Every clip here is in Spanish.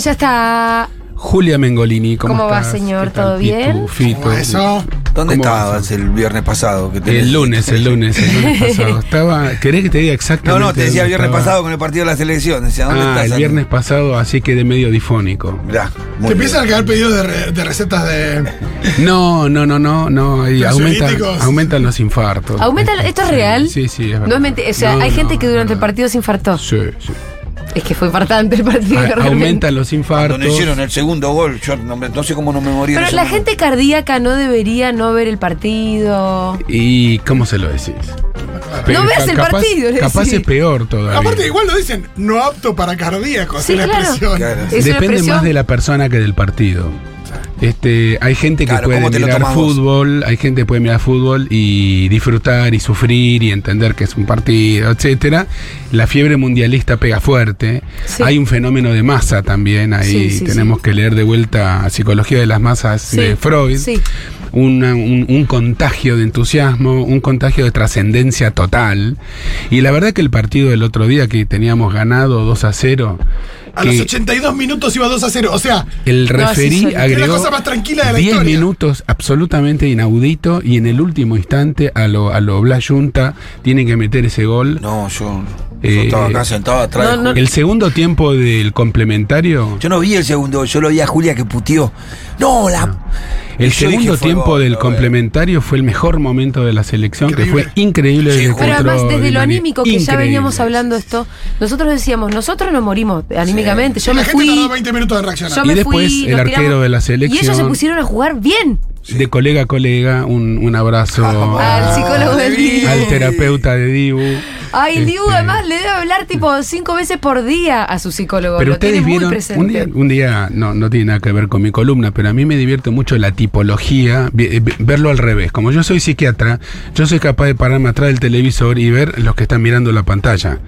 Ya está. Julia Mengolini, ¿cómo, ¿Cómo va, señor? ¿Qué tal, ¿Todo bien? Fito? Eso. ¿Dónde ¿Cómo estabas el viernes pasado? Que tenés- El lunes, el lunes, el lunes pasado. Estaba, ¿Querés que te diga No, exactamente? no, te decía el viernes estaba? pasado con el partido de la selección. Decía, ¿dónde Ah, estás? el viernes pasado, así que de medio difónico. Mirá, Te empiezan a quedar pedidos de, re- de recetas de. No, no, no, no, no. y Los aumentan, aumentan los infartos. ¿Aumenta, ¿Esto es real? Sí, sí, es verdad. No es. O sea, No, hay gente no, que durante el partido se infartó. Sí, sí. Es que fue infartante el partido. A- realmente. aumentan los infartos. Cuando hicieron el segundo gol, yo no, sé cómo no me morí. Pero la momento. gente cardíaca no debería no ver el partido. ¿Y cómo se lo decís? No veas el capaz, partido, Capaz es peor todavía. Aparte, igual lo dicen, no apto para cardíacos, Sí, es la claro. expresión. Claro. Depende expresión- más de la persona que del partido. Este, hay gente que Claro, puede ¿cómo te lo mirar fútbol, hay gente que puede mirar fútbol y disfrutar y sufrir y entender que es un partido, etcétera. La fiebre mundialista pega fuerte. Sí. Hay un fenómeno de masa también. Ahí Sí, sí, tenemos sí. que leer de vuelta Psicología de las masas Sí, de Freud. sí. Una- un, un contagio de entusiasmo, un contagio de trascendencia total. Y la verdad que el partido del otro día que teníamos ganado 2 a 0. A que los 82 minutos iba 2 a 0. O sea, el No, referí sí, agregó la cosa más tranquila de la 10 historia. minutos absolutamente inaudito y en el último instante a lo, a lo Blas Junta tienen que meter ese gol. No, yo, yo Eh, estaba acá sentado atrás. no, no. El segundo tiempo del complementario, Yo no vi el segundo, yo lo vi a Julia que puteó. No, la. El yo segundo tiempo del veo. complementario fue el mejor momento de la selección, que fue increíble Sí, desde el Pero además, desde de lo anímico que ya veníamos hablando esto, nosotros decíamos, nosotros nos morimos anímicamente. Yo la me gente fui. tardó 20 minutos en reaccionar. Yo Y después fui, el arquero tiramos- de la Y ellos se selección. pusieron a jugar bien. De colega a colega, un, un abrazo Al psicólogo del Dibu. al terapeuta de Dibu. Ay, el Dibu Este, además le debe hablar tipo cinco veces por día a su psicólogo. Pero lo ustedes vieron, un día, un día no, no tiene nada que ver con mi columna, pero a mí me divierte mucho la tipología, eh, verlo al revés. Como yo soy psiquiatra, yo soy capaz de pararme atrás del televisor y ver los que están mirando la pantalla.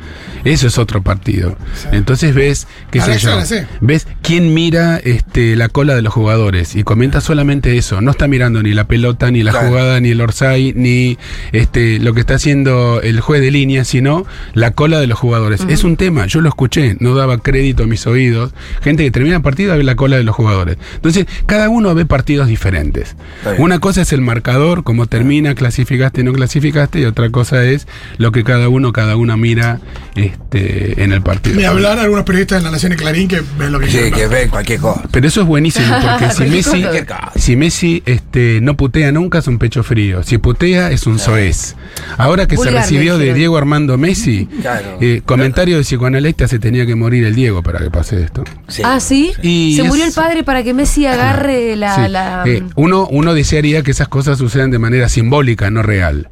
Eso es otro partido. Entonces ves, qué sé yo, ves quién mira este, la cola de los jugadores y comenta solamente eso. No está mirando ni la pelota, ni la Claro. jugada, ni el orsay, ni este, lo que está haciendo el juez de línea, sino la cola de los jugadores. Es un tema, yo lo escuché, no daba crédito a mis oídos. Gente que termina el partido a ver la cola de los jugadores. Entonces, cada uno ve partidos diferentes. Una cosa es el marcador, cómo termina, clasificaste, no clasificaste, y otra cosa es lo que cada uno, cada una mira este, en el partido. Me hablar algunos periodistas de la Nación y Clarín que ven lo que Sí, quieren que ven cualquier cosa. Pero eso es buenísimo, porque si Messi, cosa. si Messi este, no putea nunca es un pecho frío. Si putea es un soez. Ahora que Vulgar, se recibió de. Diego Armando Messi, Claro. eh, comentario de psicoanalista se tenía que morir el Diego para que pase esto. Sí. Ah, sí. Y Se es- murió el padre para que Messi agarre la. Sí. la- Eh, uno, uno desearía que esas cosas sucedan de manera simbólica, no real.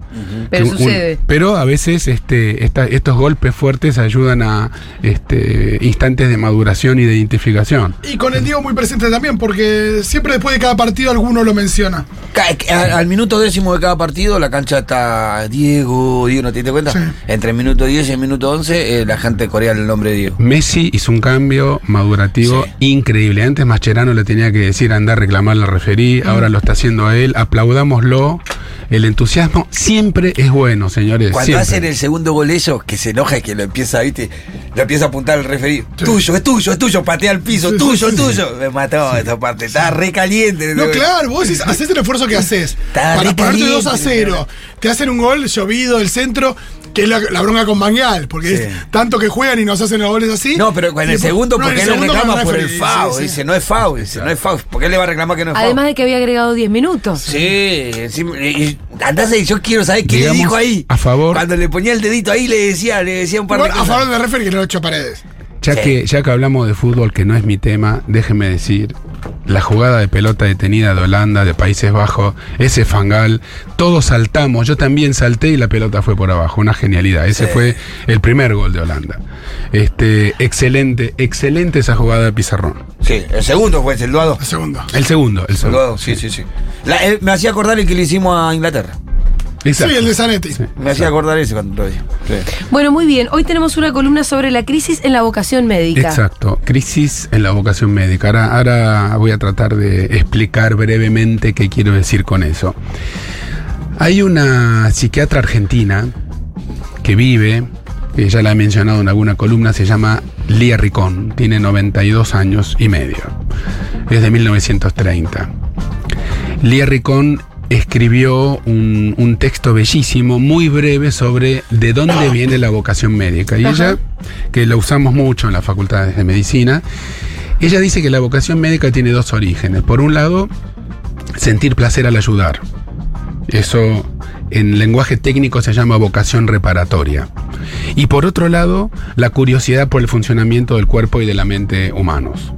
Pero un- sucede. pero a veces este, esta- estos golpes fuertes ayudan a este, instantes de maduración y de identificación. Y con el Diego muy presente también, porque siempre después de cada partido alguno lo menciona. Al, al minuto décimo de cada partido, la cancha está Diego, Diego, ¿no te diste cuenta? Sí. Entre el minuto 10 y el minuto 11, eh, la gente corea el nombre de Diego. Messi hizo un cambio madurativo Sí. increíble. Antes Mascherano le tenía que decir andar a reclamar la referí, ahora lo está haciendo a él. Aplaudámoslo. El entusiasmo siempre es bueno, señores. Cuando siempre. hacen el segundo gol eso, que se enoja y que lo empieza, ¿viste? Lo empieza a apuntar el referí. Tuyo, es tuyo, es tuyo, patea al piso, Sí, tuyo, sí, tuyo. Me mató esta parte, estaba re caliente. No, claro, vos decís, haces el esfuerzo que haces para caliente, 2 a 0. Te hacen un gol llovido del centro, que es la, la bronca con Bangal, porque Sí. es tanto que juegan y nos hacen los goles así. No, pero en el después- segundo, no, porque el él le segundo reclama por el FAO. sí, sí. Dice, no es FAO, dice, no es FAO. ¿Por qué le va a reclamar que no es FAO? Además de que había agregado 10 minutos. Sí, y- andás ahí, yo quiero saber qué Digamos, le dijo ahí. a favor- Cuando le ponía el dedito ahí, le decía, le decía un par de a cosas. favor del referee que no lo paredes. Ya, Sí. que, ya que hablamos de fútbol, que no es mi tema, déjenme decir la jugada de pelota detenida de Holanda, de Países Bajos, ese fangal, todos saltamos, yo también salté y la pelota fue por abajo, una genialidad. Ese fue el primer gol de Holanda. Este, excelente, excelente esa jugada de Pizarrón. Sí, el segundo fue el Duado. La segunda. El segundo, el El segundo. Duado, sí, sí, sí. La- eh, me hacía acordar el que le hicimos a Inglaterra. Exacto. Sí, el de Zanetti. Me hacía acordar ese cuando lo vi. Sí. Bueno, muy bien. Hoy tenemos una columna sobre la crisis en la vocación médica. Exacto, crisis en la vocación médica. Ahora, ahora voy a tratar de explicar brevemente qué quiero decir con eso. Hay una psiquiatra argentina que vive, que ya la he mencionado en alguna columna, se llama Lía Ricón, tiene 92 años y medio, es de 1930. Lía Ricón escribió un, un texto bellísimo, muy breve, sobre de dónde viene la vocación médica. Y ella, que la usamos mucho en las facultades de medicina, ella dice que la vocación médica tiene dos orígenes. Por un lado, sentir placer al ayudar. Eso en lenguaje técnico se llama vocación reparatoria. Y por otro lado, la curiosidad por el funcionamiento del cuerpo y de la mente humanos.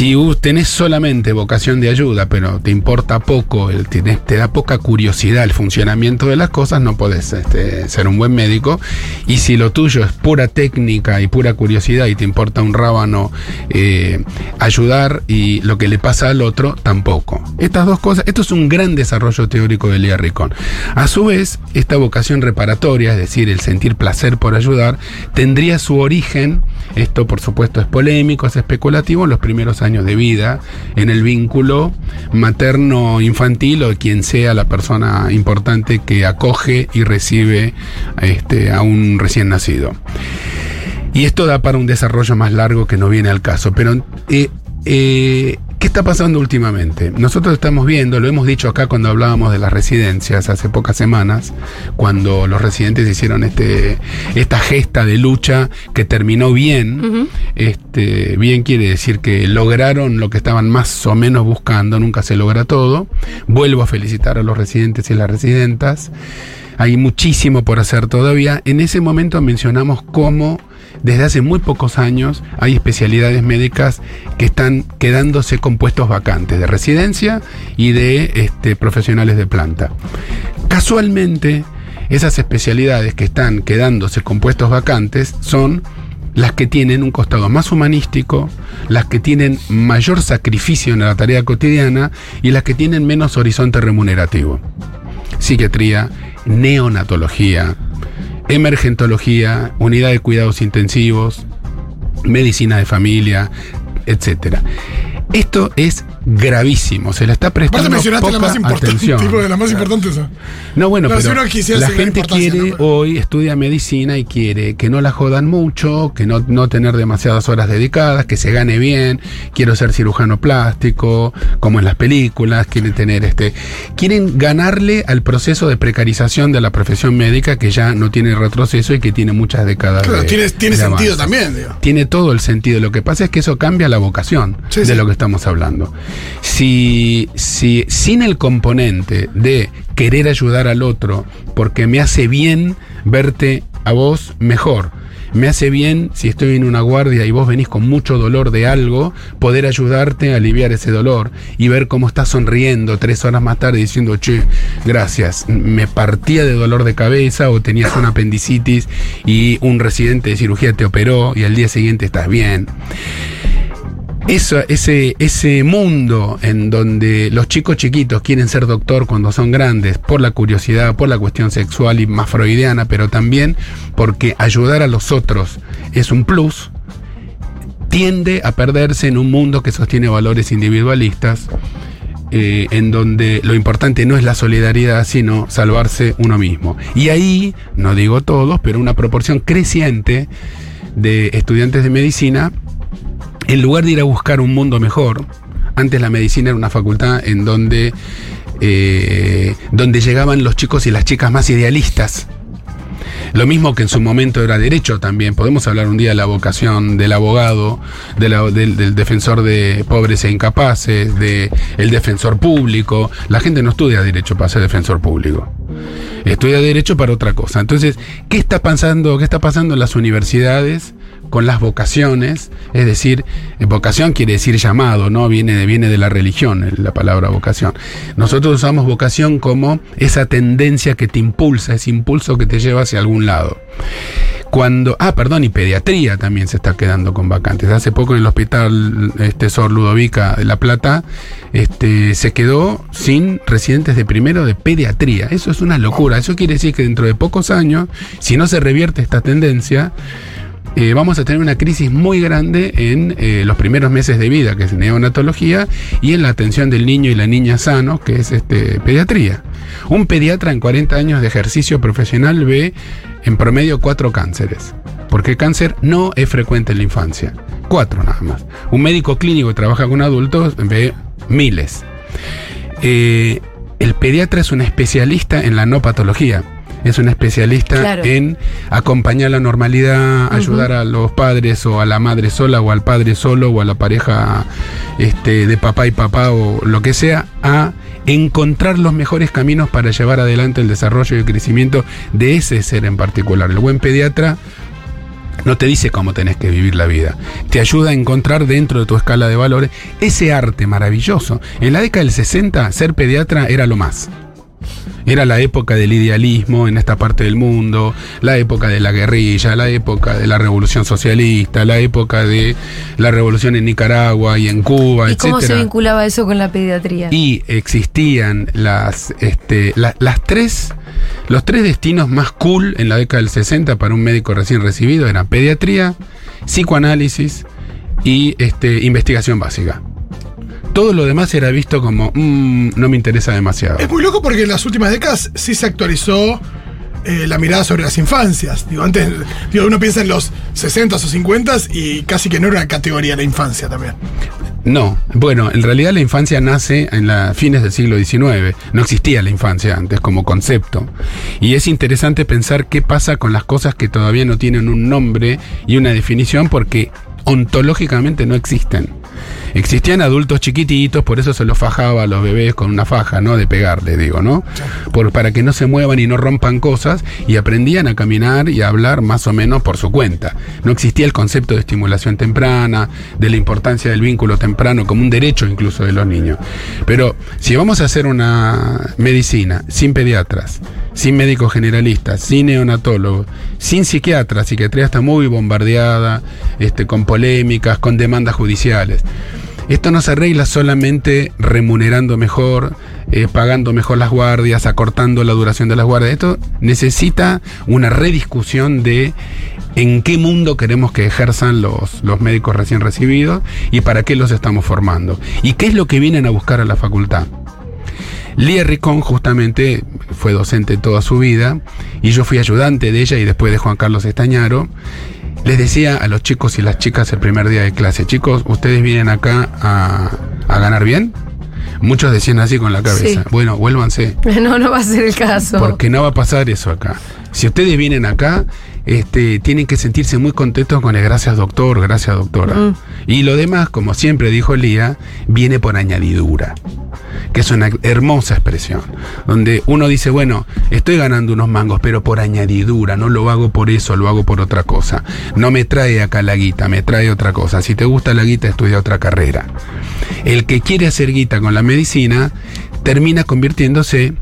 Si tenés solamente vocación de ayuda, pero te importa poco, el- tenés- te da poca curiosidad el funcionamiento de las cosas, no podés este, ser un buen médico. Y si lo tuyo es pura técnica y pura curiosidad y te importa un rábano eh, ayudar y lo que le pasa al otro, tampoco. Estas dos cosas, esto es un gran desarrollo teórico de Lía. A su vez, esta vocación reparatoria, es decir, el sentir placer por ayudar, tendría su origen, esto por supuesto es polémico, es especulativo, en los primeros años de vida, en el vínculo materno-infantil o quien sea la persona importante que acoge y recibe este, a un recién nacido. Y esto da para un desarrollo más largo que no viene al caso. Pero, eh, eh, ¿qué está pasando últimamente? Nosotros estamos viendo, lo hemos dicho acá cuando hablábamos de las residencias hace pocas semanas, cuando los residentes hicieron este, esta gesta de lucha que terminó bien. este, bien quiere decir que lograron lo que estaban más o menos buscando, nunca se logra todo. Vuelvo a felicitar a los residentes y las residentas. Hay muchísimo por hacer todavía. En ese momento mencionamos cómo desde hace muy pocos años hay especialidades médicas que están quedándose con puestos vacantes de residencia y de este, profesionales de planta. Casualmente, esas especialidades que están quedándose con puestos vacantes son las que tienen un costado más humanístico, las que tienen mayor sacrificio en la tarea cotidiana y las que tienen menos horizonte remunerativo. Psiquiatría, neonatología, emergentología, unidad de cuidados intensivos, medicina de familia, etcétera. Esto es gravísimo, se le está prestando mencionaste la más importante, atención. tipo de la más importante esa. No, bueno, No, pero la la gente quiere hoy, estudia medicina y quiere que no la jodan mucho, que no, no tener demasiadas horas dedicadas, que se gane bien, quiero ser cirujano plástico, como en las películas, quieren tener este... Quieren ganarle al proceso de precarización de la profesión médica que ya no tiene retroceso y que tiene muchas décadas Claro, de- tiene, tiene de sentido avance. también, digo. Tiene todo el sentido. Lo que pasa es que eso cambia la vocación Sí, de sí. lo que estamos hablando. Si, si sin el componente de querer ayudar al otro, porque me hace bien verte a vos mejor. Me hace bien, si estoy en una guardia y vos venís con mucho dolor de algo, poder ayudarte a aliviar ese dolor y ver cómo estás sonriendo tres horas más tarde diciendo, che, gracias, me partía de dolor de cabeza o tenías una apendicitis y un residente de cirugía te operó y al día siguiente estás bien. Eso, ese, ese mundo en donde los chicos chiquitos quieren ser doctor cuando son grandes por la curiosidad, por la cuestión sexual y más freudiana, pero también porque ayudar a los otros es un plus, tiende a perderse en un mundo que sostiene valores individualistas, eh, en donde lo importante no es la solidaridad, sino salvarse uno mismo. Y ahí, no digo todos, pero una proporción creciente de estudiantes de medicina en lugar de ir a buscar un mundo mejor, antes la medicina era una facultad en donde, eh, donde llegaban los chicos y las chicas más idealistas. Lo mismo que en su momento era derecho también. Podemos hablar un día de la vocación del abogado, del, defensor de pobres e incapaces, del el defensor público. La gente no estudia derecho para ser defensor público. Estudia derecho para otra cosa. Entonces, ¿qué está pasando, qué está pasando en las universidades con las vocaciones, es decir, vocación quiere decir llamado, ¿no? Viene, de- viene de la religión, la palabra vocación. Nosotros usamos vocación como esa tendencia que te impulsa, ese impulso que te lleva hacia algún lado. Cuando, ah, perdón, y pediatría también se está quedando con vacantes. Hace poco en el hospital este, Sor Ludovica de La Plata este, se quedó sin residentes de primero de pediatría. Eso es una locura. Eso quiere decir que dentro de pocos años, si no se revierte esta tendencia, eh, vamos a tener una crisis muy grande en eh, los primeros meses de vida, que es neonatología, y en la atención del niño y la niña sano, que es este, pediatría. Un pediatra en 40 años de ejercicio profesional ve en promedio cuatro cánceres, porque el cáncer no es frecuente en la infancia. Cuatro nada más. Un médico clínico que trabaja con adultos ve miles. Eh, el pediatra es un especialista en la no patología. Es un especialista Claro. en acompañar la normalidad, ayudar a los padres o a la madre sola o al padre solo o a la pareja este, de papá y papá o lo que sea a encontrar los mejores caminos para llevar adelante el desarrollo y el crecimiento de ese ser en particular. El buen pediatra no te dice cómo tenés que vivir la vida. Te ayuda a encontrar dentro de tu escala de valores ese arte maravilloso. En la década del 60, ser pediatra era lo más. Era la época del idealismo en esta parte del mundo, la época de la guerrilla, la época de la revolución socialista, la época de la revolución en Nicaragua y en Cuba, ¿Y cómo se vinculaba eso con la pediatría? Y existían las, este, la- las tres, los tres destinos más cool en la década del 60 para un médico recién recibido eran pediatría, psicoanálisis y este, investigación básica. Todo lo demás era visto como, "Mm, no me interesa demasiado. Es muy loco porque en las últimas décadas sí se actualizó eh, la mirada sobre las infancias. Digo, antes, digo, uno piensa en los 60 o 50 y casi que no era una categoría la infancia también. No, bueno, en realidad la infancia nace en los fines del siglo XIX. No existía la infancia antes como concepto. Y es interesante pensar qué pasa con las cosas que todavía no tienen un nombre y una definición porque ontológicamente no existen. Existían adultos chiquititos, por eso se los fajaba a los bebés con una faja, ¿no? De pegarle, digo, ¿no? Por, para que no se muevan y no rompan cosas y aprendían a caminar y a hablar más o menos por su cuenta. No existía el concepto de estimulación temprana, de la importancia del vínculo temprano como un derecho incluso de los niños. Pero si vamos a hacer una medicina sin pediatras, sin médicos generalistas, sin neonatólogos, sin psiquiatras, psiquiatría está muy bombardeada, este, con polémicas, con demandas judiciales. Esto no se arregla solamente remunerando mejor, eh, pagando mejor las guardias, acortando la duración de las guardias. Esto necesita una rediscusión de en qué mundo queremos que ejerzan los, los médicos recién recibidos y para qué los estamos formando. Y qué es lo que vienen a buscar a la facultad. Lía Ricón justamente fue docente toda su vida y yo fui ayudante de ella y después de Juan Carlos Estañaro. Les decía a los chicos y las chicas el primer día de clase, chicos, ustedes vienen acá a, a ganar bien. Muchos decían así con la cabeza. Sí. Bueno, vuélvanse. No, no va a ser el caso. Porque no va a pasar eso acá. Si ustedes vienen acá, este, tienen que sentirse muy contentos con el gracias doctor, gracias doctora. Mm. Y lo demás, como siempre dijo Lía, viene por añadidura. Que es una hermosa expresión. Donde uno dice, bueno, estoy ganando unos mangos, pero por añadidura, no lo hago por eso, lo hago por otra cosa. No me trae acá la guita, me trae otra cosa. Si te gusta la guita, estudia otra carrera. El que quiere hacer guita con la medicina termina convirtiéndose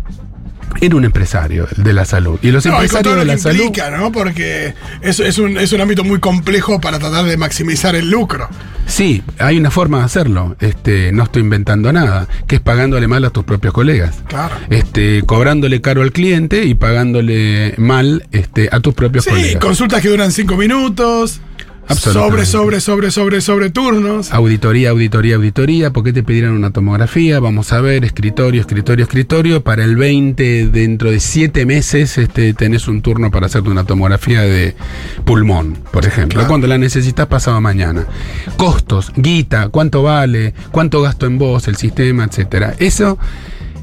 en un empresario de la salud. Y los No, empresarios de la salud. ¿no? Porque es, es, un, es un ámbito muy complejo para tratar de maximizar el lucro. Sí, hay una forma de hacerlo. Este, no estoy inventando nada, que es pagándole mal a tus propios colegas. Claro. Este, cobrándole caro al cliente y pagándole mal este, a tus propios Sí, colegas. consultas que duran cinco minutos. Sobre, sobre, sobre, sobre, sobre turnos. Auditoría, auditoría, auditoría. ¿Por qué te pidieron una tomografía? Vamos a ver, escritorio, escritorio, escritorio. Para el 20, dentro de 7 meses, este, tenés un turno para hacerte una tomografía de pulmón, por ejemplo. Claro. Cuando la necesitas pasado mañana. Costos, guita, cuánto vale, cuánto gasto en vos, el sistema, etcétera. Eso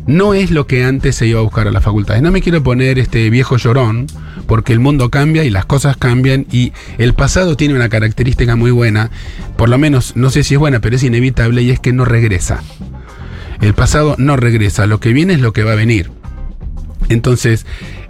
no es lo que antes se iba a buscar a las facultades. No me quiero poner este viejo llorón, porque el mundo cambia y las cosas cambian y el pasado tiene una característica muy buena, por lo menos no sé si es buena, pero es inevitable y es que no regresa. El pasado no regresa, lo que viene es lo que va a venir. Entonces,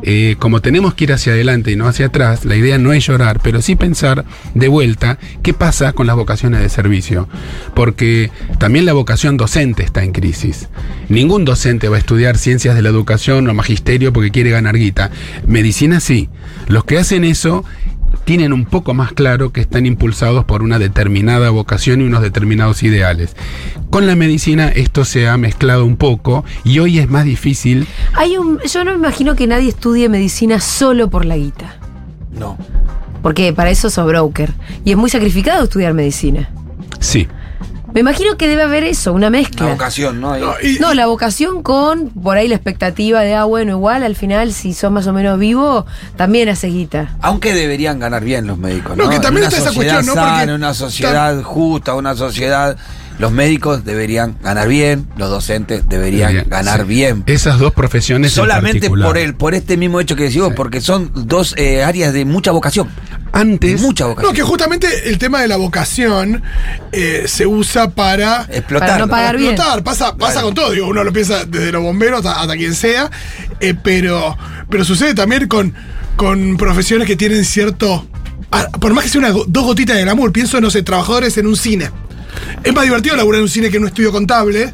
eh, como tenemos que ir hacia adelante y no hacia atrás, la idea no es llorar, pero sí pensar de vuelta qué pasa con las vocaciones de servicio. Porque también la vocación docente está en crisis. Ningún docente va a estudiar ciencias de la educación o magisterio porque quiere ganar guita. Medicina sí. Los que hacen eso tienen un poco más claro que están impulsados por una determinada vocación y unos determinados ideales. Con la medicina esto se ha mezclado un poco y hoy es más difícil. Hay un, yo no me imagino que nadie estudie medicina solo por la guita. No. Porque para eso sos broker. Y es muy sacrificado estudiar medicina. Sí. Me imagino que debe haber eso, una La mezcla. vocación, ¿no? No, y- No, la vocación con por ahí la expectativa de, ah, bueno, igual al final, si sos más o menos vivo, también hace guita. Aunque deberían ganar bien los médicos, ¿no? No, que también En una está esa cuestión, ¿no? Porque sana, una sociedad justa, una sociedad... Los médicos deberían ganar bien, los docentes deberían ganar sí. bien. Esas dos profesiones. en Solamente particular. por el, por este mismo hecho que decimos, porque son dos eh, áreas de mucha vocación. Antes. mucha vocación. No, que justamente el tema de la vocación eh, se usa para Explotar. Para no pagar bien. explotar. Pasa, pasa Claro. con todo, digo, uno lo piensa desde los bomberos hasta, hasta quien sea, eh, pero, pero sucede también con, con profesiones que tienen cierto. Por más que sea una, dos gotitas de glamour, pienso, no sé, trabajadores en un cine. Es más divertido laburar en un cine que en un estudio contable,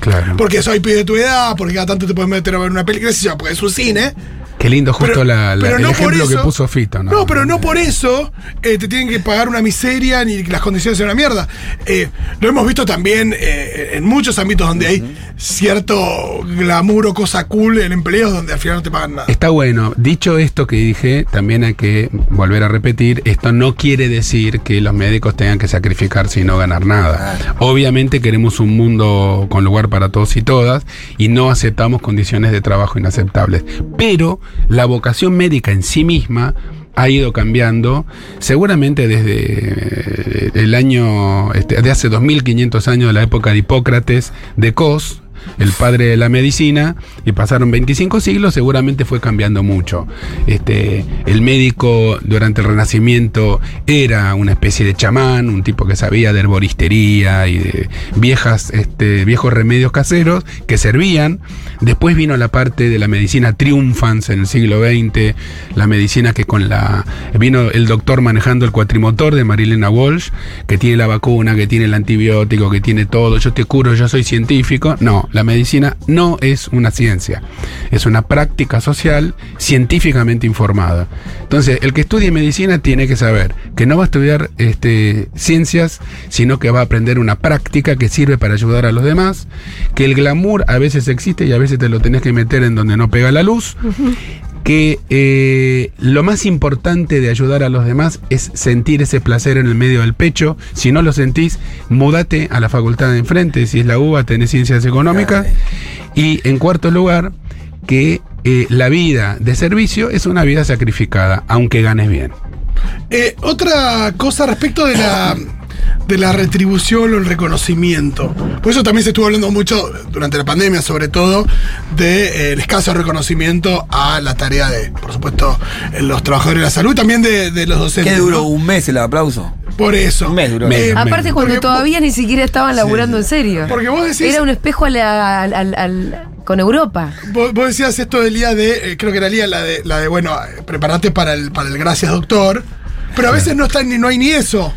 Claro. porque soy pibe de tu edad, porque cada tanto te puedes meter a ver una película, porque es un cine. Qué lindo justo Pero- la, la- pero el no ejemplo que puso Fito. No, pero no por eso eh, te tienen que pagar una miseria ni que las condiciones sean una mierda. Eh, lo hemos visto también eh, en muchos ámbitos donde hay cierto glamour o cosa cool en empleos donde al final no te pagan nada. Está bueno. Dicho esto que dije, también hay que volver a repetir, esto no quiere decir que los médicos tengan que sacrificarse y no ganar nada. Obviamente queremos un mundo con lugar para todos y todas y no aceptamos condiciones de trabajo inaceptables. Pero la vocación médica en sí misma ha ido cambiando, seguramente desde eh, el año, este, de hace 2500 años, de la época de Hipócrates, de Cos, el padre de la medicina, y pasaron 25 siglos, seguramente fue cambiando mucho. Este, el médico durante el Renacimiento era una especie de chamán, un tipo que sabía de herboristería y de viejas, este, viejos remedios caseros que servían. Después vino la parte de la medicina triunfans en el siglo XX, la medicina que con la... Vino el doctor manejando el cuatrimotor de Marilena Walsh, que tiene la vacuna, que tiene el antibiótico, que tiene todo, yo te curo, yo soy científico. No, la medicina no es una ciencia, es una práctica social científicamente informada. Entonces, el que estudie medicina tiene que saber que no va a estudiar este, ciencias, sino que va a aprender una práctica que sirve para ayudar a los demás, que el glamour a veces existe y a veces te lo tenés que meter en donde no pega la luz, que eh, lo más importante de ayudar a los demás es sentir ese placer en el medio del pecho. Si no lo sentís, mudate a la facultad de enfrente, si es la UBA, tenés ciencias económicas. Y en cuarto lugar, que eh, la vida de servicio es una vida sacrificada, aunque ganes bien. Eh, otra cosa respecto de la, de la retribución o el reconocimiento. Por eso también se estuvo hablando mucho durante la pandemia, sobre todo, del escaso reconocimiento a la tarea de, por supuesto, eh, los trabajadores de la salud, también de, de los docentes. ¿Qué duró un mes el aplauso? Por eso. Un mes duró. Mes. Eh, Aparte, cuando porque- todavía ni siquiera estaban laburando en serio. Porque vos decís- Era un espejo a la- al- al- al- con Europa. Vos, vos decías esto del día de, eh, creo que era el día la de, la de bueno, eh, prepárate para el, para el gracias doctor. Pero a veces no está ni, no hay ni eso.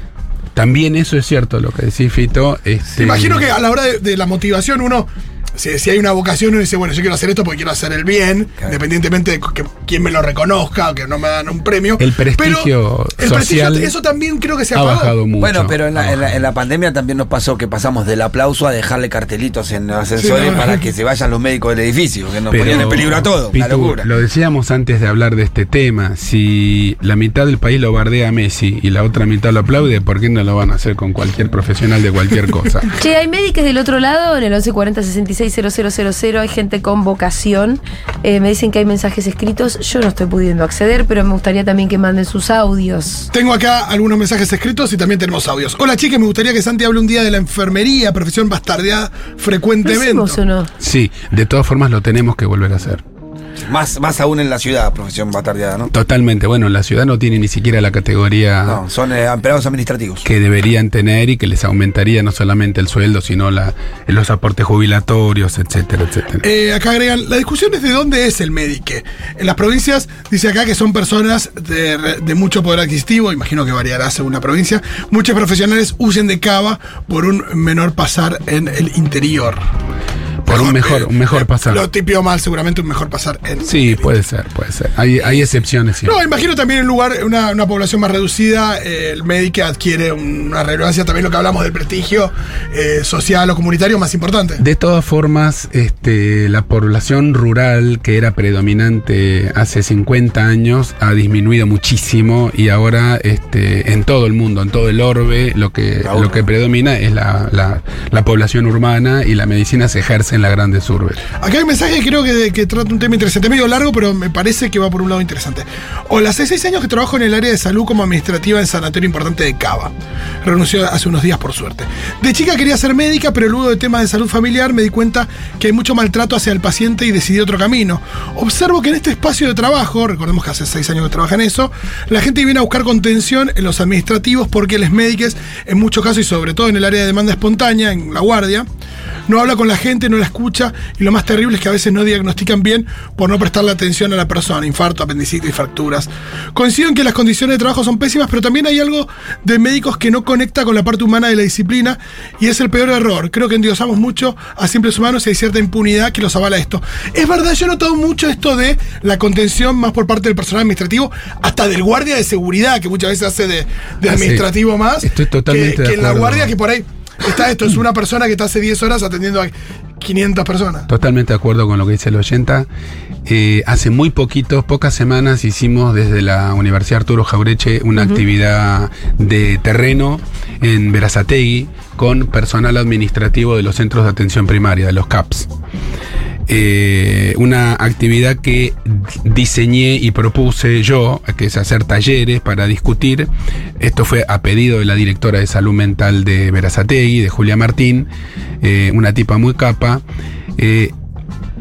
También eso es cierto lo que decís, Fito. Este, Imagino que a la hora de, de la motivación uno, si, si hay una vocación, uno dice, bueno, yo quiero hacer esto porque quiero hacer el bien, Claro. independientemente de que quien me lo reconozca o que no me dan un premio. El prestigio Pero el prestigio, social eso también creo que se ha apagó. bajado mucho. Bueno, pero en la, Ha en, la, en la pandemia también nos pasó que pasamos del aplauso a dejarle cartelitos en los ascensores Sí, no. para que se vayan los médicos del edificio, que nos Pero, ponían en peligro a todos. Una Pitu, locura. Lo decíamos antes de hablar de este tema. Si la mitad del país lo bardea a Messi y la otra mitad lo aplaude, ¿por qué no lo van a hacer con cualquier profesional de cualquier cosa? Che, hay médicos del otro lado, en el 1140 660000, hay gente con vocación. Eh, me dicen que hay mensajes escritos. Yo no estoy pudiendo acceder, pero me gustaría también que manden sus audios. Tengo acá algunos mensajes escritos y también tenemos audios. Hola chicas, me gustaría que Santi hable un día de la enfermería, profesión bastardeada ¿Lo frecuentemente. hicimos o no? Sí, de todas formas lo tenemos que volver a hacer. Más, más aún en la ciudad, profesión batardeada, ¿no? Totalmente. Bueno, la ciudad no tiene ni siquiera la categoría No, son eh, empleados administrativos. que deberían tener y que les aumentaría no solamente el sueldo, sino la, los aportes jubilatorios, etcétera, etcétera. Eh, acá agregan, la discusión es de dónde es el médico. En las provincias dice acá que son personas de, de mucho poder adquisitivo, imagino que variará según la provincia. Muchos profesionales huyen de Cava por un menor pasar en el interior. Por un mejor, un mejor pasar. Lo típico mal, seguramente un mejor pasar en Sí, puede ser, puede ser. Hay, hay excepciones, sí. No, imagino también en un lugar, una, una población más reducida, eh, el médico adquiere una relevancia, también lo que hablamos del prestigio eh, social o comunitario más importante. De todas formas, este, la población rural que era predominante hace 50 años ha disminuido muchísimo y ahora este, en todo el mundo, en todo el orbe, lo que, lo que predomina es la, la- la población urbana y la medicina se ejerce en las grandes urbes. Acá hay un mensaje creo que, que trata un tema interesante, medio largo, pero me parece que va por un lado interesante. Hola, hace seis años que trabajo en el área de salud como administrativa en Sanatorio Importante de Cava. Renunció hace unos días por suerte. De chica quería ser médica, pero luego de temas de salud familiar me di cuenta que hay mucho maltrato hacia el paciente y decidí otro camino. Observo que en este espacio de trabajo, recordemos que hace seis años que trabaja en eso, la gente viene a buscar contención en los administrativos porque los médicos, en muchos casos y sobre todo en el área de demanda espontánea, en la guardia, no habla con la gente, no la escucha y lo más terrible es que a veces no diagnostican bien por no prestarle atención a la persona, infarto, apendicitis, fracturas. Coincido en que las condiciones de trabajo son pésimas, pero también hay algo de médicos que no conecta con la parte humana de la disciplina y es el peor error. Creo que endiosamos mucho a simples humanos y hay cierta impunidad que los avala esto. Es verdad, yo he notado mucho esto de la contención más por parte del personal administrativo, hasta del guardia de seguridad, que muchas veces hace de, de Ah, sí. administrativo más. Estoy totalmente que, de que en la guardia que por ahí está esto, es una persona que está hace 10 horas atendiendo a 500 personas. Totalmente de acuerdo con lo que dice el oyenta. Eh, hace muy poquito, pocas semanas, hicimos desde la Universidad Arturo Jaureche una actividad de terreno en Verazategui con personal administrativo de los centros de atención primaria, de los CAPS. Eh, una actividad que diseñé y propuse yo, que es hacer talleres para discutir. Esto fue a pedido de la directora de salud mental de Verazategui, de Julia Martín, eh, una tipa muy capa. eh,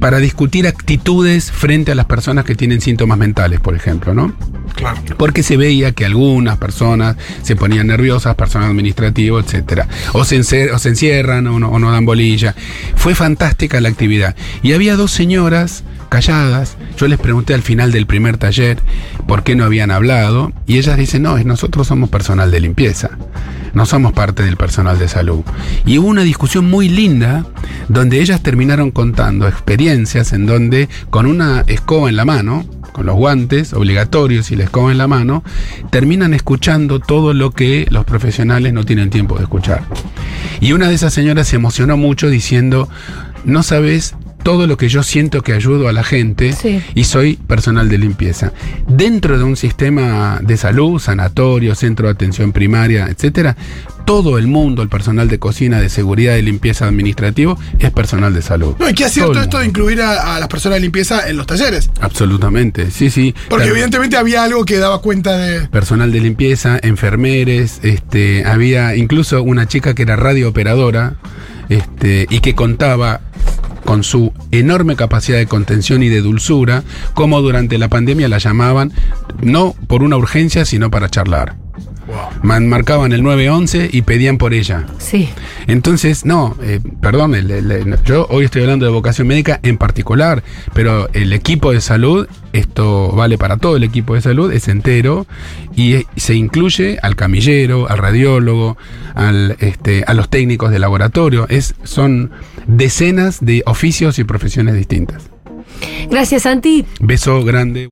para discutir actitudes frente a las personas que tienen síntomas mentales, por ejemplo, ¿no? Porque se veía que algunas personas se ponían nerviosas, personal administrativo, etcétera. O se, encierran o no, o no dan bolilla. Fue fantástica la actividad. Y había dos señoras calladas. Yo les pregunté al final del primer taller por qué no habían hablado. Y ellas dicen, no, nosotros somos personal de limpieza. No somos parte del personal de salud. Y hubo una discusión muy linda donde ellas terminaron contando experiencias en donde con una escoba en la mano, con los guantes obligatorios y la escoba en la mano, terminan escuchando todo lo que los profesionales no tienen tiempo de escuchar. Y una de esas señoras se emocionó mucho diciendo, no sabes todo lo que yo siento que ayudo a la gente Sí. y soy personal de limpieza. Dentro de un sistema de salud, sanatorio, centro de atención primaria, etcétera, todo el mundo, el personal de cocina, de seguridad, de limpieza administrativo, es personal de salud. No, y qué el esto de incluir a, a las personas de limpieza en los talleres. Absolutamente, sí, sí. Porque Tal- evidentemente había algo que daba cuenta de. personal de limpieza, enfermeres, este, había incluso una chica que era radiooperadora, este, y que contaba con su enorme capacidad de contención y de dulzura, como durante la pandemia la llamaban, no por una urgencia, sino para charlar. Marcaban el 911 y pedían por ella. Sí. Entonces, no, eh, perdón, el- el- yo hoy estoy hablando de vocación médica en particular, pero el equipo de salud, esto vale para todo el equipo de salud, es entero y se incluye al camillero, al radiólogo, al, este, a los técnicos de laboratorio. Es, son decenas de oficios y profesiones distintas. Gracias, Santi. Beso grande.